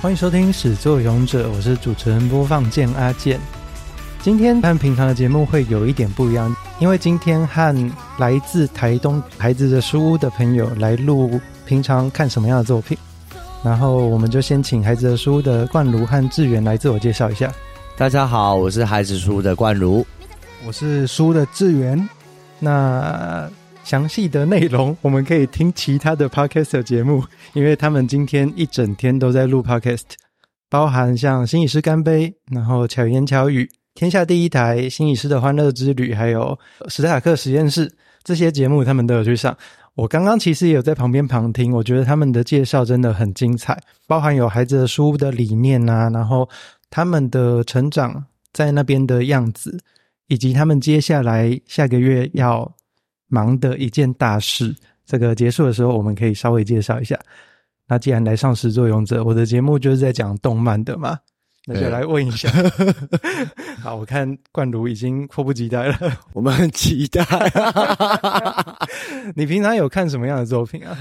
欢迎收听《始作俑者》，我是主持人播放键阿健。今天和平常的节目会有一点不一样，因为今天和来自台东孩子的书屋的朋友来录平常看什么样的作品。然后我们就先请孩子的书屋的冠如和志远来自我介绍一下。大家好，我是孩子书屋的冠如，我是书的志源。那详细的内容，我们可以听其他的 podcast 节目，因为他们今天一整天都在录 podcast，包含像心理师干杯，然后巧言巧语、天下第一台、心理师的欢乐之旅，还有史塔克实验室这些节目，他们都有去上。我刚刚其实也有在旁边旁听，我觉得他们的介绍真的很精彩，包含有孩子的书的理念啊，然后他们的成长在那边的样子，以及他们接下来下个月要。忙的一件大事，这个结束的时候，我们可以稍微介绍一下。那既然来上始作俑者，我的节目就是在讲动漫的嘛，那就来问一下。好，我看冠儒已经迫不及待了，我们很期待。你平常有看什么样的作品啊？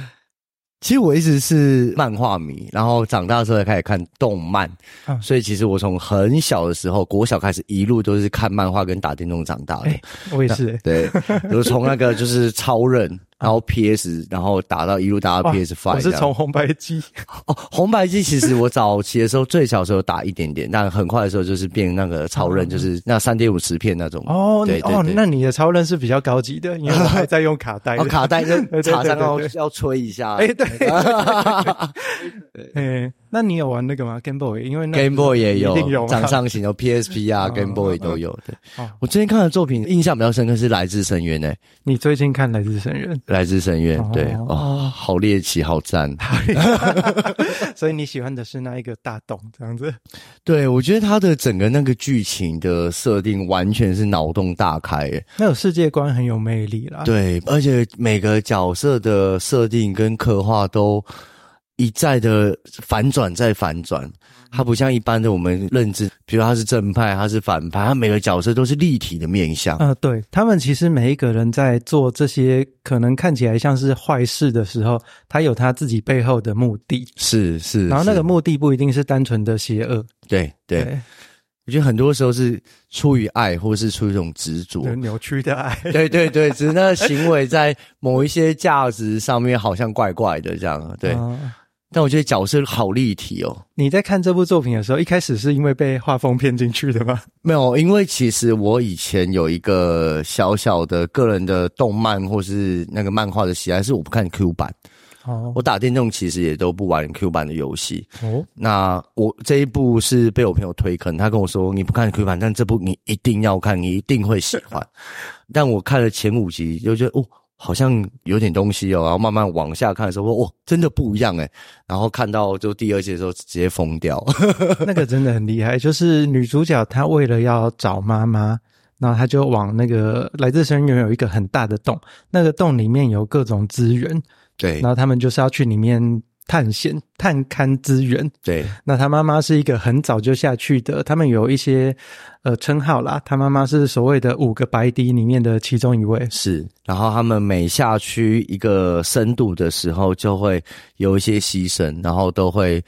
其实我一直是漫画迷，然后长大之后才开始看动漫，啊、所以其实我从很小的时候，国小开始一路都是看漫画跟打电动长大的。欸、我也是、欸，对，我从那个就是超人。然后 PS，然后打到一路打到 PS Five。我是从红白机哦，红白机其实我早期的时候最小的时候打一点点，但很快的时候就是变那个超任，就是那三点五十片那种。哦，对哦，那你的超人是比较高级的，因为我还在用卡带。哦，卡带就 插上要要吹一下。哎，对。哎，那你有玩那个吗？Game Boy，因为 Game Boy 也有掌上型，有 PSP 啊，Game Boy 都有。对，我最近看的作品印象比较深刻是《来自深渊》诶。你最近看《来自深渊》？来自深渊，对哦，哦，好猎奇，好赞。所以你喜欢的是那一个大洞这样子？对，我觉得它的整个那个剧情的设定完全是脑洞大开，那有世界观很有魅力啦。对，而且每个角色的设定跟刻画都一再的反转再反转。它不像一般的我们认知，比如他是正派，他是反派，他每个角色都是立体的面相。呃，对，他们其实每一个人在做这些可能看起来像是坏事的时候，他有他自己背后的目的。是是，然后那个目的不一定是单纯的邪恶。对对，对我觉得很多时候是出于爱，或是出于一种执着，扭曲的爱。对对对，只是那个行为在某一些价值上面好像怪怪的这样。对。呃但我觉得角色好立体哦。你在看这部作品的时候，一开始是因为被画风骗进去的吗？没有，因为其实我以前有一个小小的个人的动漫或是那个漫画的喜爱，是我不看 Q 版。哦，我打电动其实也都不玩 Q 版的游戏。哦，那我这一部是被我朋友推坑，他跟我说，你不看 Q 版，但这部你一定要看，你一定会喜欢。但我看了前五集，就觉得哦。好像有点东西哦，然后慢慢往下看的时候，哇，真的不一样诶。然后看到就第二季的时候，直接疯掉。那个真的很厉害，就是女主角她为了要找妈妈，然后她就往那个来自深渊有一个很大的洞，那个洞里面有各种资源，对，然后他们就是要去里面。探险、探勘资源，对。那他妈妈是一个很早就下去的，他们有一些呃称号啦。他妈妈是所谓的五个白笛里面的其中一位，是。然后他们每下去一个深度的时候，就会有一些牺牲，然后都会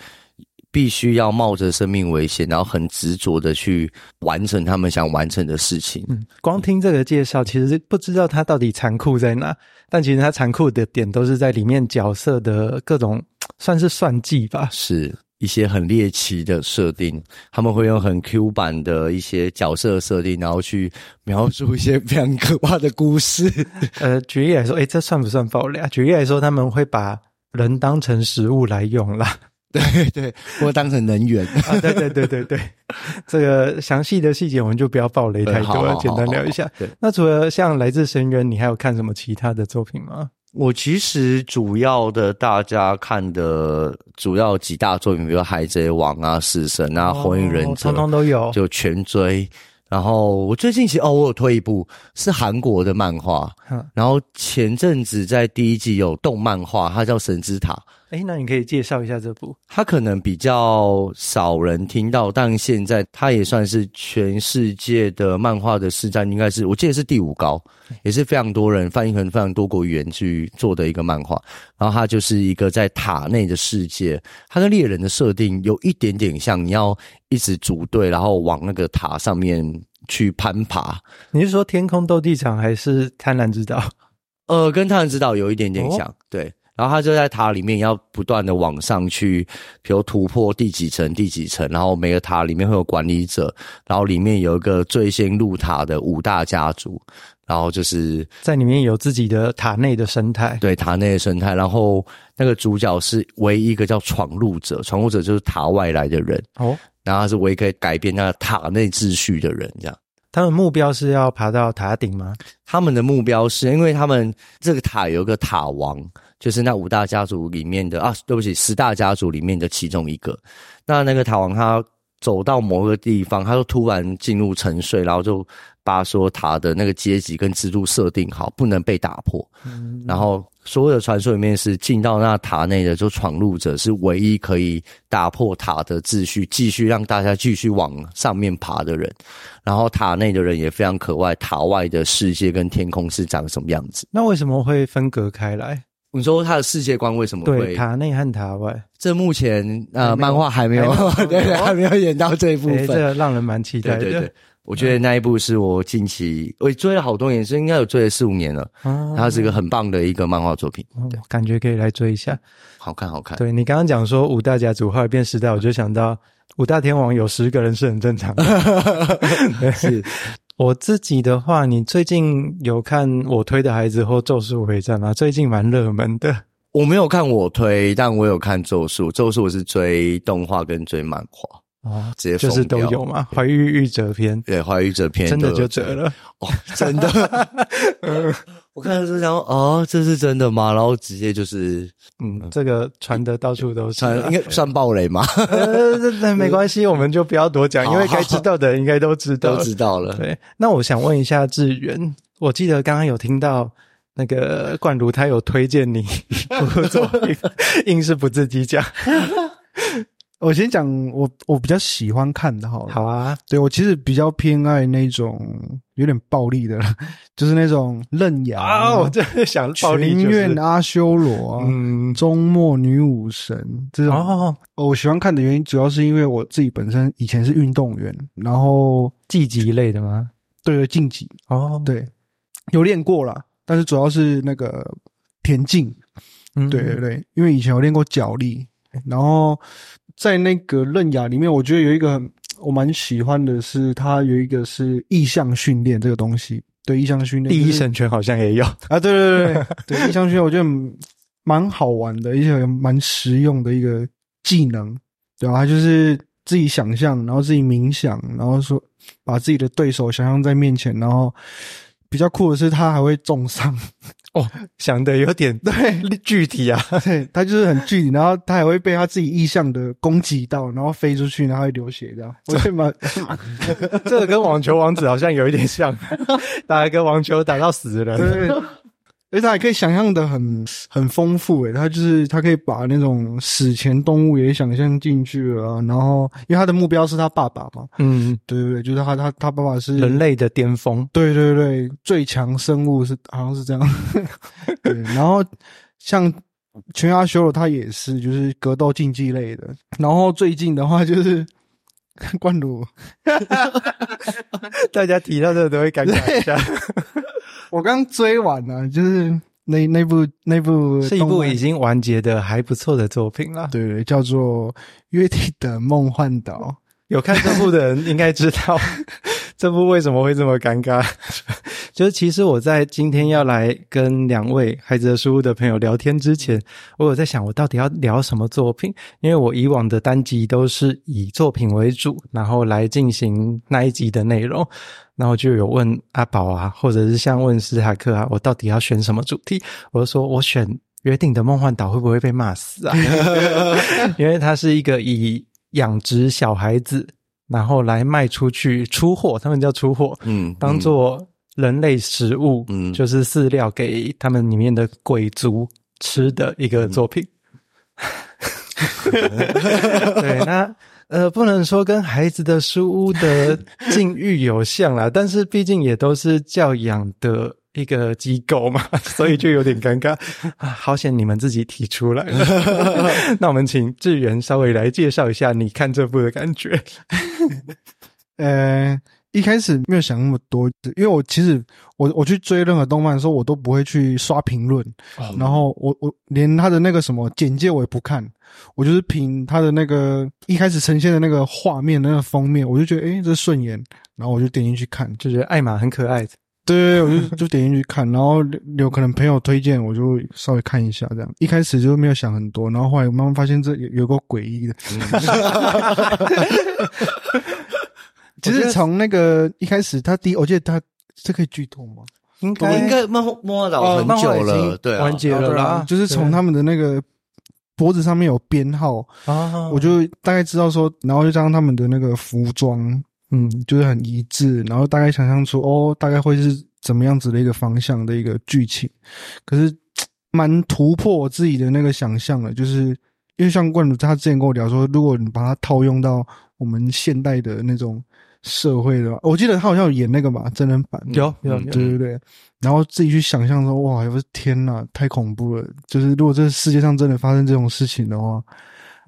必须要冒着生命危险，然后很执着的去完成他们想完成的事情。嗯，光听这个介绍，其实不知道他到底残酷在哪，但其实他残酷的点都是在里面角色的各种。算是算计吧，是一些很猎奇的设定，他们会用很 Q 版的一些角色设定，然后去描述一些非常可怕的故事。呃，举例来说，诶、欸，这算不算爆雷啊？举例来说，他们会把人当成食物来用啦，对对，或当成能源 啊，对对对对对。这个详细的细节我们就不要暴雷太多了，简单聊一下。对，那除了像来自深渊，你还有看什么其他的作品吗？我其实主要的大家看的主要几大作品，比如《海贼王》啊、《死神》啊、《火影忍者》，通通都有，就全追。然后我最近其实哦，我有推一部是韩国的漫画，然后前阵子在第一季有动漫画，它叫《神之塔》，哎，那你可以介绍一下这部？它可能比较少人听到，但现在它也算是全世界的漫画的市占，应该是我记得是第五高，也是非常多人翻译成非常多国语言去做的一个漫画。然后它就是一个在塔内的世界，它跟猎人的设定有一点点像，你要一直组队，然后往那个塔上面去攀爬。你是说天空斗地场还是贪婪之岛？呃，跟贪婪之岛有一点点像，哦、对。然后他就在塔里面要不断的往上去，比如突破第几层、第几层，然后每个塔里面会有管理者，然后里面有一个最先入塔的五大家族，然后就是在里面有自己的塔内的生态，对，塔内的生态。然后那个主角是唯一一个叫闯入者，闯入者就是塔外来的人哦，然后他是唯一可以改变那个塔内秩序的人，这样。他们目标是要爬到塔顶吗？他们的目标是因为他们这个塔有一个塔王。就是那五大家族里面的啊，对不起，十大家族里面的其中一个。那那个塔王他走到某个地方，他就突然进入沉睡，然后就把说塔的那个阶级跟制度设定好，不能被打破。嗯，然后所有的传说里面是进到那塔内的就闯入者是唯一可以打破塔的秩序，继续让大家继续往上面爬的人。然后塔内的人也非常渴望塔外的世界跟天空是长什么样子。那为什么会分隔开来？你说他的世界观为什么会对塔内和塔外？这目前呃，漫画还没有，对，还没有演到这一部分，这个让人蛮期待的。对对对，我觉得那一部是我近期我追了好多年，是应该有追了四五年了。嗯，它是一个很棒的一个漫画作品，对，感觉可以来追一下。好看，好看。对，你刚刚讲说五大家族后来变时代，我就想到五大天王有十个人是很正常的。是。我自己的话，你最近有看我推的孩子或咒术回战吗？最近蛮热门的。我没有看我推，但我有看咒术。咒术我是追动画跟追漫画。哦，直接就是都有嘛，怀玉玉折篇，对，怀玉玉折篇真的就折了哦，真的。嗯，我看的时候想说，哦，这是真的吗？然后直接就是，嗯，这个传的到处都是，传应该算暴雷吗？呃，那没关系，我们就不要多讲，因为该知道的人应该都知道，都知道了。对，那我想问一下志远，我记得刚刚有听到那个冠如他有推荐你一部作品，硬是不自己讲。我先讲我我比较喜欢看的好了，好啊，对，我其实比较偏爱那种有点暴力的，就是那种刃牙啊，我真的想暴力，就是，全院阿修罗啊，嗯，终末女武神这种。哦，我喜欢看的原因主要是因为我自己本身以前是运动员，然后竞技类的吗？对，竞技哦，对，有练过啦，但是主要是那个田径，嗯，对对对，因为以前有练过脚力，然后。在那个刃牙里面，我觉得有一个 我蛮喜欢的是，它有一个是意向训练这个东西。对，意向训练，第一神拳好像也有啊。对对对 对，意向训练我觉得蛮好玩的，而且蛮实用的一个技能。对吧？它就是自己想象，然后自己冥想，然后说把自己的对手想象在面前，然后比较酷的是，他还会重伤。哦，想的有点对具体啊，对，他就是很具体，然后他还会被他自己意向的攻击到，然后飞出去，然后会流血这样。我觉得这个跟网球王子好像有一点像，打一个网球打到死人。对而且他还可以想象的很很丰富诶，他就是他可以把那种史前动物也想象进去了，然后因为他的目标是他爸爸嘛，嗯，对对对，就是他他他爸爸是人类的巅峰，对对对，最强生物是好像是这样，对，然后像全亚修罗他也是就是格斗竞技类的，然后最近的话就是 冠鲁，大家提到这都会尴尬一下。我刚追完了，就是那那部那部是一部已经完结的还不错的作品了。对，叫做《约定的梦幻岛》。有看这部的人应该知道 这部为什么会这么尴尬。就是其实我在今天要来跟两位孩子的书屋的朋友聊天之前，我有在想我到底要聊什么作品，因为我以往的单集都是以作品为主，然后来进行那一集的内容。然后就有问阿宝啊，或者是像问史塔克啊，我到底要选什么主题？我就说我选《约定的梦幻岛》，会不会被骂死啊？因为它是一个以养殖小孩子，然后来卖出去出货，他们叫出货，嗯，当做人类食物，嗯，就是饲料给他们里面的鬼族吃的一个作品。对，那呃，不能说跟孩子的书屋的境遇有像啦，但是毕竟也都是教养的一个机构嘛，所以就有点尴尬啊。好险你们自己提出来了，那我们请志远稍微来介绍一下你看这部的感觉。呃。一开始没有想那么多，因为我其实我我去追任何动漫的时候，我都不会去刷评论，哦、然后我我连他的那个什么简介我也不看，我就是凭他的那个一开始呈现的那个画面那个封面，我就觉得诶这顺眼，然后我就点进去看，就觉得艾玛很可爱。对，我就就点进去看，然后有可能朋友推荐，我就稍微看一下这样。一开始就没有想很多，然后后来慢慢发现这有有个诡异的。其实从那个一开始，他第一，我记得他这可以剧透吗？应该应该漫画漫画岛很久了，对，完结了啦。就是从他们的那个脖子上面有编号啊，我就大概知道说，然后就加上他们的那个服装，嗯，就是很一致，然后大概想象出哦，大概会是怎么样子的一个方向的一个剧情。可是蛮突破我自己的那个想象的，就是因为像冠儒他之前跟我聊说，如果你把它套用到我们现代的那种。社会的话，我记得他好像有演那个嘛，真人版，有有有，对对对。然后自己去想象说，哇，我的天呐，太恐怖了！就是如果这世界上真的发生这种事情的话，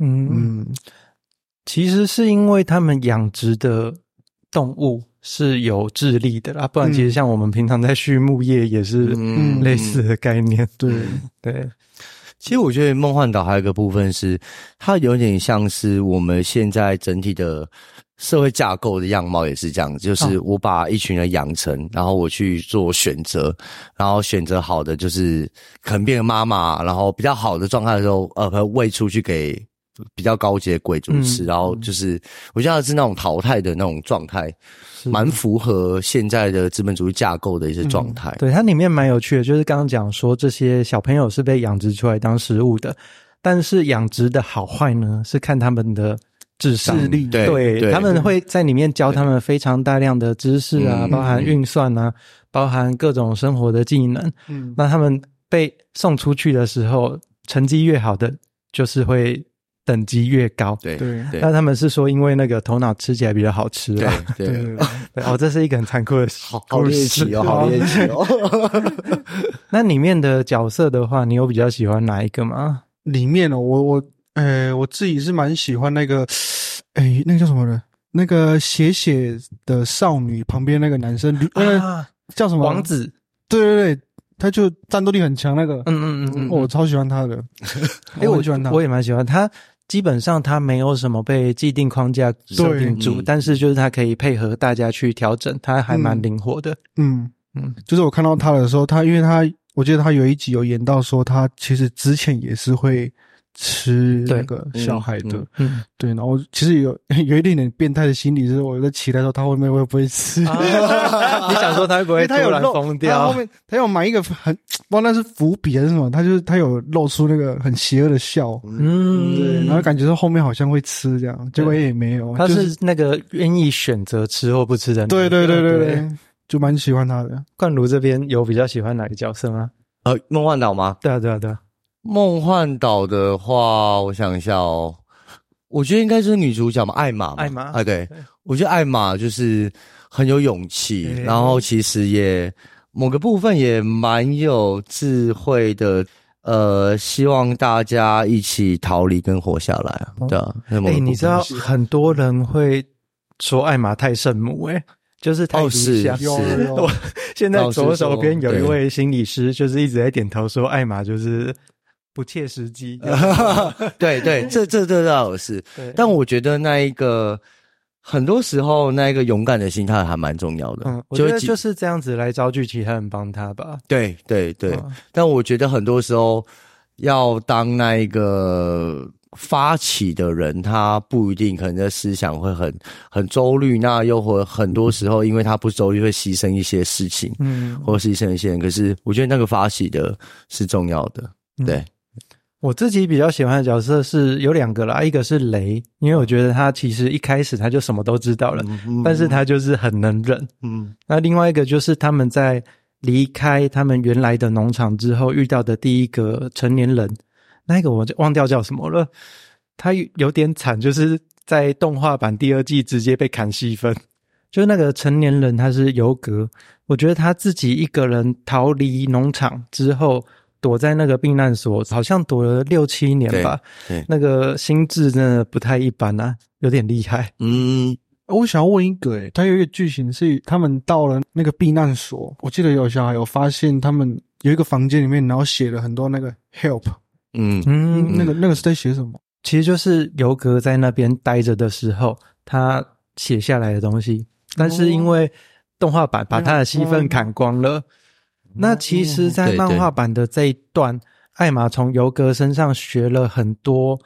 嗯嗯，其实是因为他们养殖的动物是有智力的啦，不然其实像我们平常在畜牧业也是类似的概念。对对，其实我觉得梦幻岛还有一个部分是，它有点像是我们现在整体的。社会架构的样貌也是这样，就是我把一群人养成，哦、然后我去做选择，然后选择好的就是可能变成妈妈，然后比较好的状态的时候，呃，喂出去给比较高级的贵族吃，嗯、然后就是我觉得是那种淘汰的那种状态，蛮符合现在的资本主义架构的一些状态。嗯、对，它里面蛮有趣的，就是刚刚讲说这些小朋友是被养殖出来当食物的，但是养殖的好坏呢，是看他们的。智智力，对，对对他们会在里面教他们非常大量的知识啊，包含运算啊，包含各种生活的技能。嗯，那他们被送出去的时候，成绩越好的，就是会等级越高。对对，那他们是说，因为那个头脑吃起来比较好吃。对 对对，哦，这是一个很残酷的，好好猎奇哦，好猎奇哦。那里面的角色的话，你有比较喜欢哪一个吗？里面哦，我我。呃，我自己是蛮喜欢那个，哎，那个叫什么呢？那个写写的少女旁边那个男生，啊，叫什么？王子。对对对，他就战斗力很强那个。嗯嗯嗯嗯，我超喜欢他的。哎，我喜欢他，我也蛮喜欢他。基本上他没有什么被既定框架设定住，但是就是他可以配合大家去调整，他还蛮灵活的。嗯嗯，就是我看到他的时候，他因为他我记得他有一集有演到说，他其实之前也是会。吃那个小孩的，嗯，对，然后其实有 有一点点变态的心理，就是我在期待说他后面会不会吃，啊、你想说他会不会突然疯掉？他后面他有埋一个很不知道那是伏笔还是什么，他就是他有露出那个很邪恶的笑，嗯，对，然后感觉说后面好像会吃这样，结果也没有，他是那个愿意选择吃或不吃的，对对对对对，就蛮喜欢他的。冠如这边有比较喜欢哪个角色吗？呃，梦幻岛吗？对啊对啊对啊。梦幻岛的话，我想一下哦，我觉得应该是女主角嘛，艾玛。艾玛，啊，对，我觉得艾玛就是很有勇气，然后其实也某个部分也蛮有智慧的，呃，希望大家一起逃离跟活下来啊，对啊。哎，你知道很多人会说艾玛太圣母，诶就是太理想。我现在左手边有一位心理师，就是一直在点头说艾玛就是。不切实际，对对，这这这倒是。对但我觉得那一个很多时候，那一个勇敢的心态还蛮重要的。嗯，我觉得就是这样子来招聚其他人帮他吧。对对对，嗯、但我觉得很多时候要当那一个发起的人，他不一定可能在思想会很很周虑，那又或很多时候因为他不周虑，会牺牲一些事情，嗯，或牺牲一些人。可是我觉得那个发起的是重要的，对。嗯我自己比较喜欢的角色是有两个啦，一个是雷，因为我觉得他其实一开始他就什么都知道了，但是他就是很能忍。嗯，那另外一个就是他们在离开他们原来的农场之后遇到的第一个成年人，那个我就忘掉叫什么了。他有点惨，就是在动画版第二季直接被砍戏份。就是那个成年人，他是尤格，我觉得他自己一个人逃离农场之后，躲在那个避难所，好像躲了六七年吧。对，对，那个心智真的不太一般啊，有点厉害。嗯，我想要问一个，诶，他有一个剧情是他们到了那个避难所，我记得有小孩有发现他们有一个房间里面，然后写了很多那个 help。嗯嗯，那个那个是在写什么？其实就是尤格在那边待着的时候，他写下来的东西。但是因为动画版把他的戏份砍光了，哦、那其实，在漫画版的这一段，艾玛从尤格身上学了很多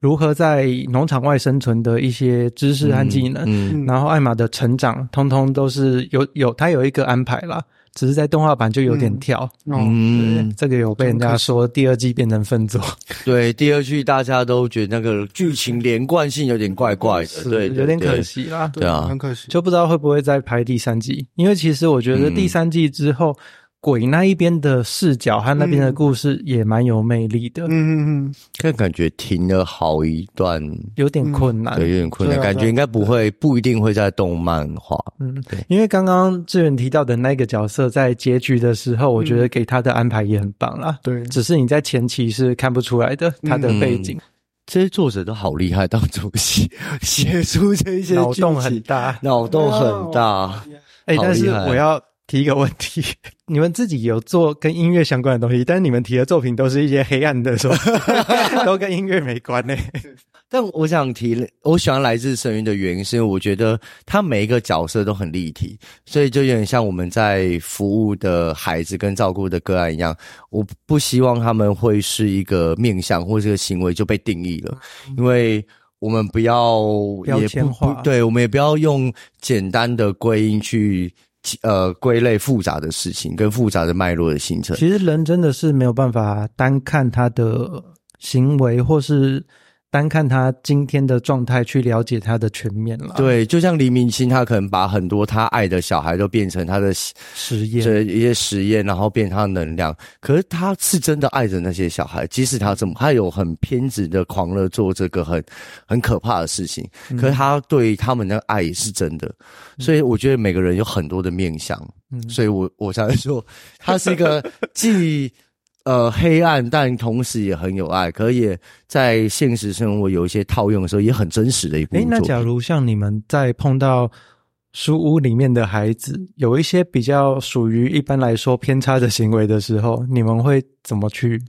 如何在农场外生存的一些知识和技能，嗯嗯、然后艾玛的成长，通通都是有有他有一个安排啦。只是在动画版就有点跳，嗯，这个有被人家说第二季变成分作，对，第二季大家都觉得那个剧情连贯性有点怪怪的，对，有点可惜啦，对啊，很可惜，就不知道会不会再拍第三季，因为其实我觉得第三季之后。鬼那一边的视角和那边的故事也蛮有魅力的。嗯嗯嗯，但感觉停了好一段，有点困难，对，有点困难。感觉应该不会，不一定会在动漫化。嗯，对，因为刚刚志远提到的那个角色，在结局的时候，我觉得给他的安排也很棒啦。对，只是你在前期是看不出来的他的背景。这些作者都好厉害，当中写 写出这些脑洞很大，脑洞很大。哎，但是我要。提一个问题，你们自己有做跟音乐相关的东西，但是你们提的作品都是一些黑暗的，是吧？都跟音乐没关呢。但我想提，我喜欢来自深渊的原因，是因为我觉得他每一个角色都很立体，所以就有点像我们在服务的孩子跟照顾的个案一样。我不希望他们会是一个面向或这个行为就被定义了，因为我们不要标签化，对，我们也不要用简单的归因去。呃，归类复杂的事情跟复杂的脉络的形成，其实人真的是没有办法单看他的行为，或是。单看他今天的状态去了解他的全面了。对，就像黎明星，他可能把很多他爱的小孩都变成他的实验，这一些实验，然后变成他的能量。可是他是真的爱着那些小孩，即使他这么，他有很偏执的狂热做这个很很可怕的事情。可是他对他们的爱也是真的。嗯、所以我觉得每个人有很多的面相。嗯，所以我我才会说，他是一个既。呃，黑暗，但同时也很有爱，可也在现实生活有一些套用的时候，也很真实的一部作品，那假如像你们在碰到书屋里面的孩子，有一些比较属于一般来说偏差的行为的时候，你们会怎么去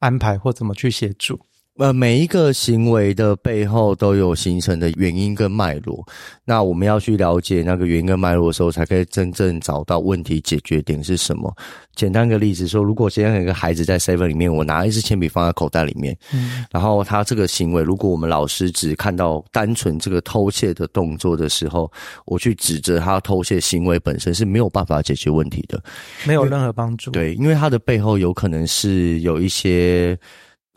安排或怎么去协助？呃，每一个行为的背后都有形成的原因跟脉络。那我们要去了解那个原因跟脉络的时候，才可以真正找到问题解决点是什么。简单个例子说，如果今天有一个孩子在 Seven 里面，我拿一支铅笔放在口袋里面，嗯，然后他这个行为，如果我们老师只看到单纯这个偷窃的动作的时候，我去指责他偷窃行为本身是没有办法解决问题的，没有任何帮助。对，因为他的背后有可能是有一些。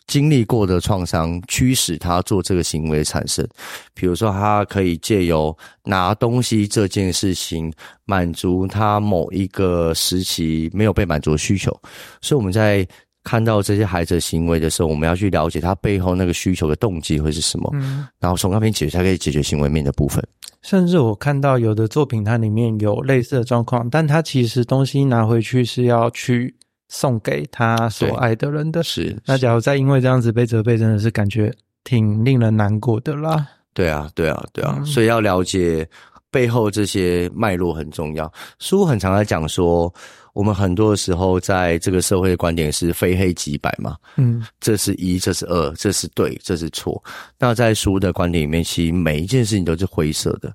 经历过的创伤驱使他做这个行为产生，比如说他可以借由拿东西这件事情满足他某一个时期没有被满足的需求，所以我们在看到这些孩子的行为的时候，我们要去了解他背后那个需求的动机会是什么，嗯，然后从那边解决，才可以解决行为面的部分。甚至我看到有的作品，它里面有类似的状况，但他其实东西拿回去是要去。送给他所爱的人的。事，那假如再因为这样子被责备，真的是感觉挺令人难过的啦。对啊，对啊，对啊，嗯、所以要了解背后这些脉络很重要。书很常在讲说，我们很多的时候在这个社会的观点是非黑即白嘛，嗯，这是一，这是二，这是对，这是错。那在书的观点里面，其实每一件事情都是灰色的，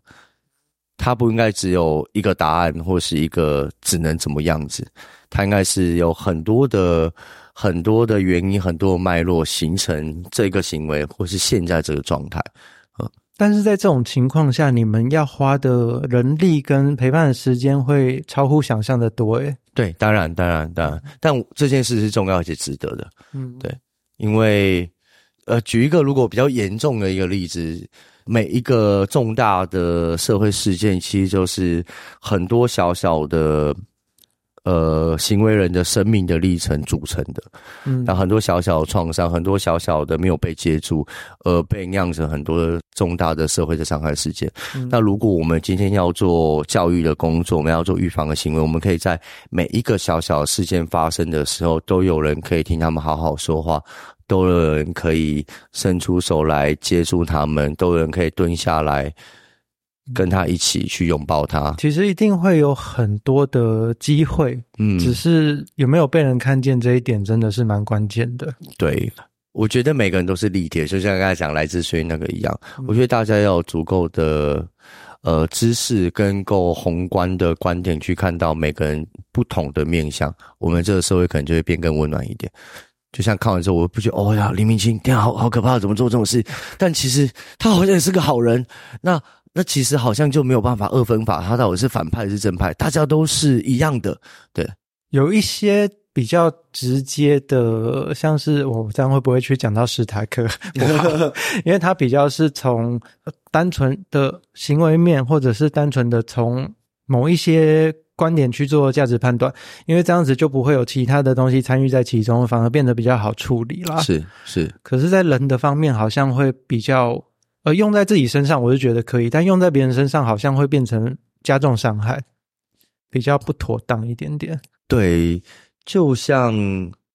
它不应该只有一个答案，或是一个只能怎么样子。它应该是有很多的、很多的原因、很多的脉络形成这个行为，或是现在这个状态。嗯，但是在这种情况下，你们要花的人力跟陪伴的时间会超乎想象的多。诶，对，当然，当然，当然，但这件事是重要且值得的。嗯，对，因为呃，举一个如果比较严重的一个例子，每一个重大的社会事件，其实就是很多小小的。呃行为人的生命的历程组成的。嗯，那很多小小的创伤，很多小小的没有被接住，而被酿成很多重大的社会的伤害事件。嗯，那如果我们今天要做教育的工作，我们要做预防的行为，我们可以在每一个小小的事件发生的时候，都有人可以听他们好好说话。都有人可以伸出手来接住他们，都有人可以蹲下来跟他一起去拥抱他。其实一定会有很多的机会，嗯，只是有没有被人看见这一点，真的是蛮关键的。对，我觉得每个人都是立体，就像刚才讲来自水那个一样。我觉得大家要有足够的呃知识跟够宏观的观点去看到每个人不同的面向，我们这个社会可能就会变更温暖一点。就像看完之后，我不觉得哦呀，黎明卿，天，好好可怕，怎么做这种事？但其实他好像也是个好人。那那其实好像就没有办法二分法，他到底是反派还是正派？大家都是一样的。对，有一些比较直接的，像是我这样会不会去讲到史塔克？因为他比较是从单纯的行为面，或者是单纯的从某一些。观点去做价值判断，因为这样子就不会有其他的东西参与在其中，反而变得比较好处理啦。是是，可是，在人的方面，好像会比较，呃，用在自己身上，我就觉得可以，但用在别人身上，好像会变成加重伤害，比较不妥当一点点。对，就像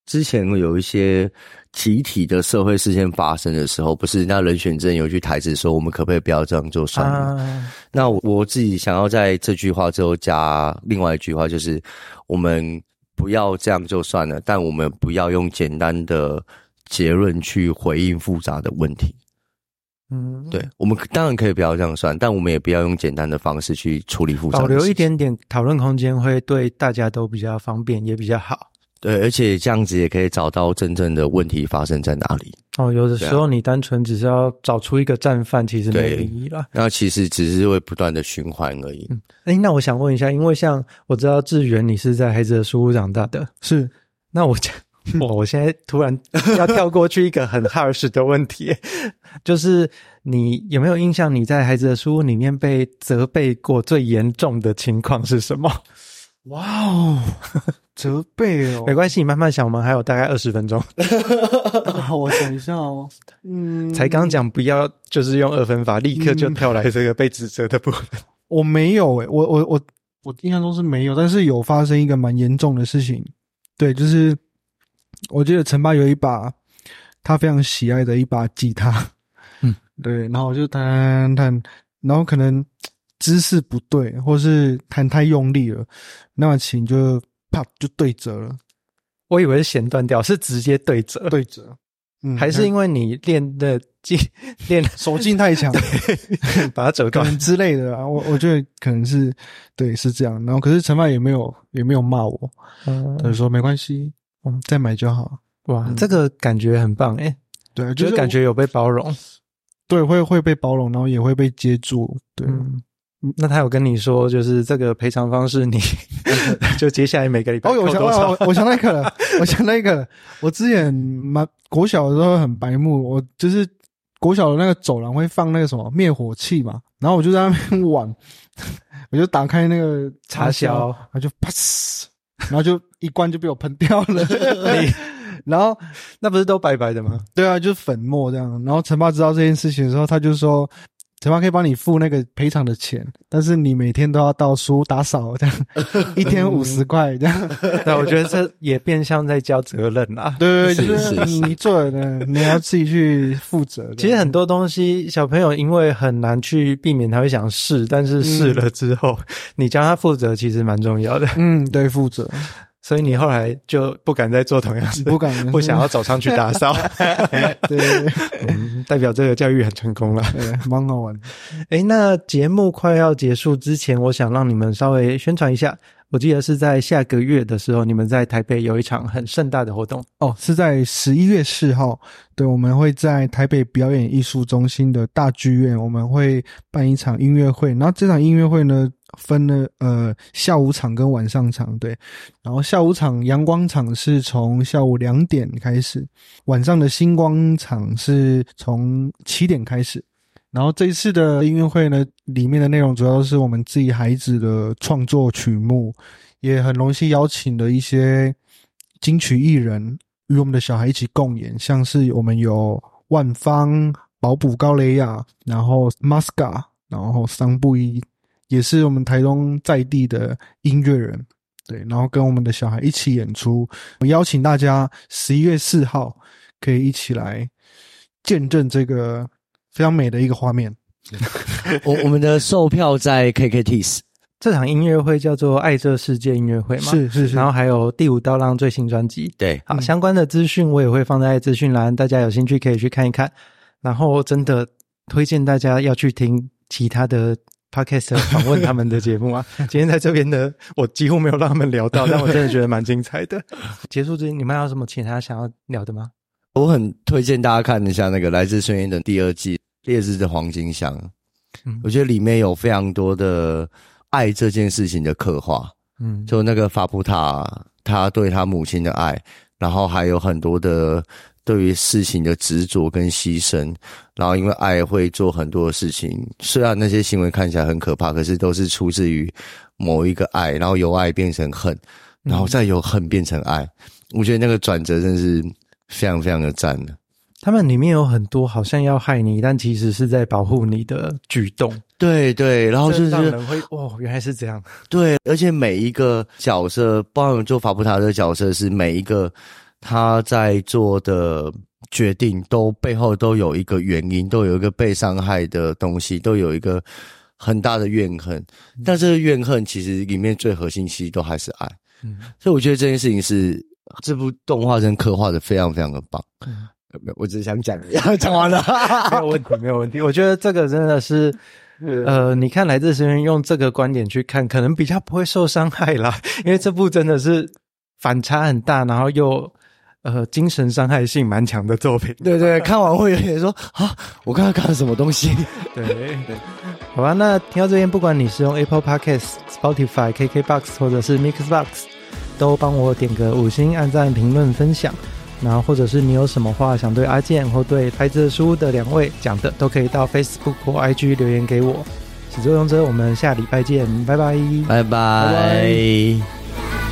之前有一些。集体的社会事件发生的时候，不是那人选之人有句台词说：“我们可不可以不要这样做算了？”啊、那我自己想要在这句话之后加另外一句话，就是我们不要这样就算了，但我们不要用简单的结论去回应复杂的问题。嗯，对，我们当然可以不要这样算，但我们也不要用简单的方式去处理复杂，保留一点点讨论空间，会对大家都比较方便，也比较好。对，而且这样子也可以找到真正的问题发生在哪里。哦，有的时候你单纯只是要找出一个战犯，其实没意义了。那其实只是会不断的循环而已。嗯，诶，那我想问一下，因为像我知道志远，你是在孩子的书屋长大的，是？那我讲，我我现在突然 要跳过去一个很 harsh 的问题，就是你有没有印象，你在孩子的书屋里面被责备过最严重的情况是什么？哇哦！责备哦，没关系，你慢慢想，我们还有大概二十分钟。好，我想一下哦。嗯，才刚讲不要，就是用二分法，立刻就跳来这个被指责的部分。我没有诶，我我我我印象中是没有，但是有发生一个蛮严重的事情。对，就是我记得陈爸有一把他非常喜爱的一把吉他，嗯，对，然后我就弹弹，然后可能姿势不对，或是弹太用力了，那把琴就。啪就对折了，我以为是弦断掉，是直接对折。对折，嗯，还是因为你练的劲，练 手劲太强，把它折断之类的啊。我我觉得可能是对，是这样。然后可是陈爸也没有也没有骂我，嗯，他就说没关系，我们再买就好。哇，嗯、这个感觉很棒哎、欸，对，就是感觉有被包容，对，会会被包容，然后也会被接住，对。嗯那他有跟你说，就是这个赔偿方式，你就接下来每个礼拜哦，我想我我想那个了，我想那个了。我之前蛮国小的时候很白目，我就是国小的那个走廊会放那个什么灭火器嘛，然后我就在那边玩，我就打开那个插销，然后就啪呲，然后就一关就被我喷掉了。然后那不是都白白的吗？对啊，就是粉末这样。然后陈爸知道这件事情的时候，他就说。陈爸可以帮你付那个赔偿的钱，但是你每天都要倒书打扫，这样 一天五十块这样。对我觉得这也变相在交责任啊。对对对，就是你做的，你要自己去负责。其实很多东西，小朋友因为很难去避免，他会想试，但是试了之后，嗯、你教他负责，其实蛮重要的。嗯，对，负责。所以你后来就不敢再做同样事，不敢，不想要走上去打扫。对，对，对、嗯，代表这个教育很成功了，对，蛮好玩。诶，那节目快要结束之前，我想让你们稍微宣传一下。我记得是在下个月的时候，你们在台北有一场很盛大的活动哦，是在十一月四号。对，我们会在台北表演艺术中心的大剧院，我们会办一场音乐会。然后这场音乐会呢，分了呃下午场跟晚上场。对，然后下午场阳光场是从下午两点开始，晚上的星光场是从七点开始。然后这一次的音乐会呢，里面的内容主要是我们自己孩子的创作曲目，也很荣幸邀请了一些金曲艺人与我们的小孩一起共演，像是我们有万芳、保卜高雷雅，然后 Masca，然后桑布伊，也是我们台东在地的音乐人。对，然后跟我们的小孩一起演出，我邀请大家十一月四号可以一起来见证这个非常美的一个画面。我我们的售票在 KKTIX，这场音乐会叫做《爱这世界音乐会》嘛？是是是。然后还有第五刀浪最新专辑，对，好，相关的资讯我也会放在资讯栏，大家有兴趣可以去看一看。然后真的推荐大家要去听其他的。Podcast 访问他们的节目啊，今天在这边呢，我几乎没有让他们聊到，但我真的觉得蛮精彩的。结束之前，你们还有什么其他想要聊的吗？我很推荐大家看一下那个《来自深渊》的第二季《烈日的黄金箱》，嗯，我觉得里面有非常多的爱这件事情的刻画，嗯，就那个法布塔他对他母亲的爱，然后还有很多的。对于事情的执着跟牺牲，然后因为爱会做很多的事情。虽然那些行为看起来很可怕，可是都是出自于某一个爱，然后由爱变成恨，然后再由恨变成爱。嗯、我觉得那个转折真是非常非常的赞的。他们里面有很多好像要害你，但其实是在保护你的举动。对对，然后就是让人会哦，原来是这样。对，而且每一个角色，包括做法布塔的角色，是每一个。他在做的决定都背后都有一个原因，都有一个被伤害的东西，都有一个很大的怨恨。但这个怨恨其实里面最核心其实都还是爱。嗯，所以我觉得这件事情是这部动画真刻画的非常非常的棒。嗯，我只是想讲，讲完了，没有问题，没有问题。我觉得这个真的是，呃，你看来自深渊用这个观点去看，可能比较不会受伤害啦，因为这部真的是反差很大，然后又。呃，精神伤害性蛮强的作品，对对，看完会有点说啊，我刚刚看了什么东西？对对，好吧，那听到这边，不管你是用 Apple Podcasts、Spotify、KKBox 或者是 Mixbox，都帮我点个五星、按赞、评论、分享，然后或者是你有什么话想对阿健或对拍这书的两位讲的，都可以到 Facebook 或 IG 留言给我。始作俑者，我们下礼拜见，拜拜，拜拜。拜拜。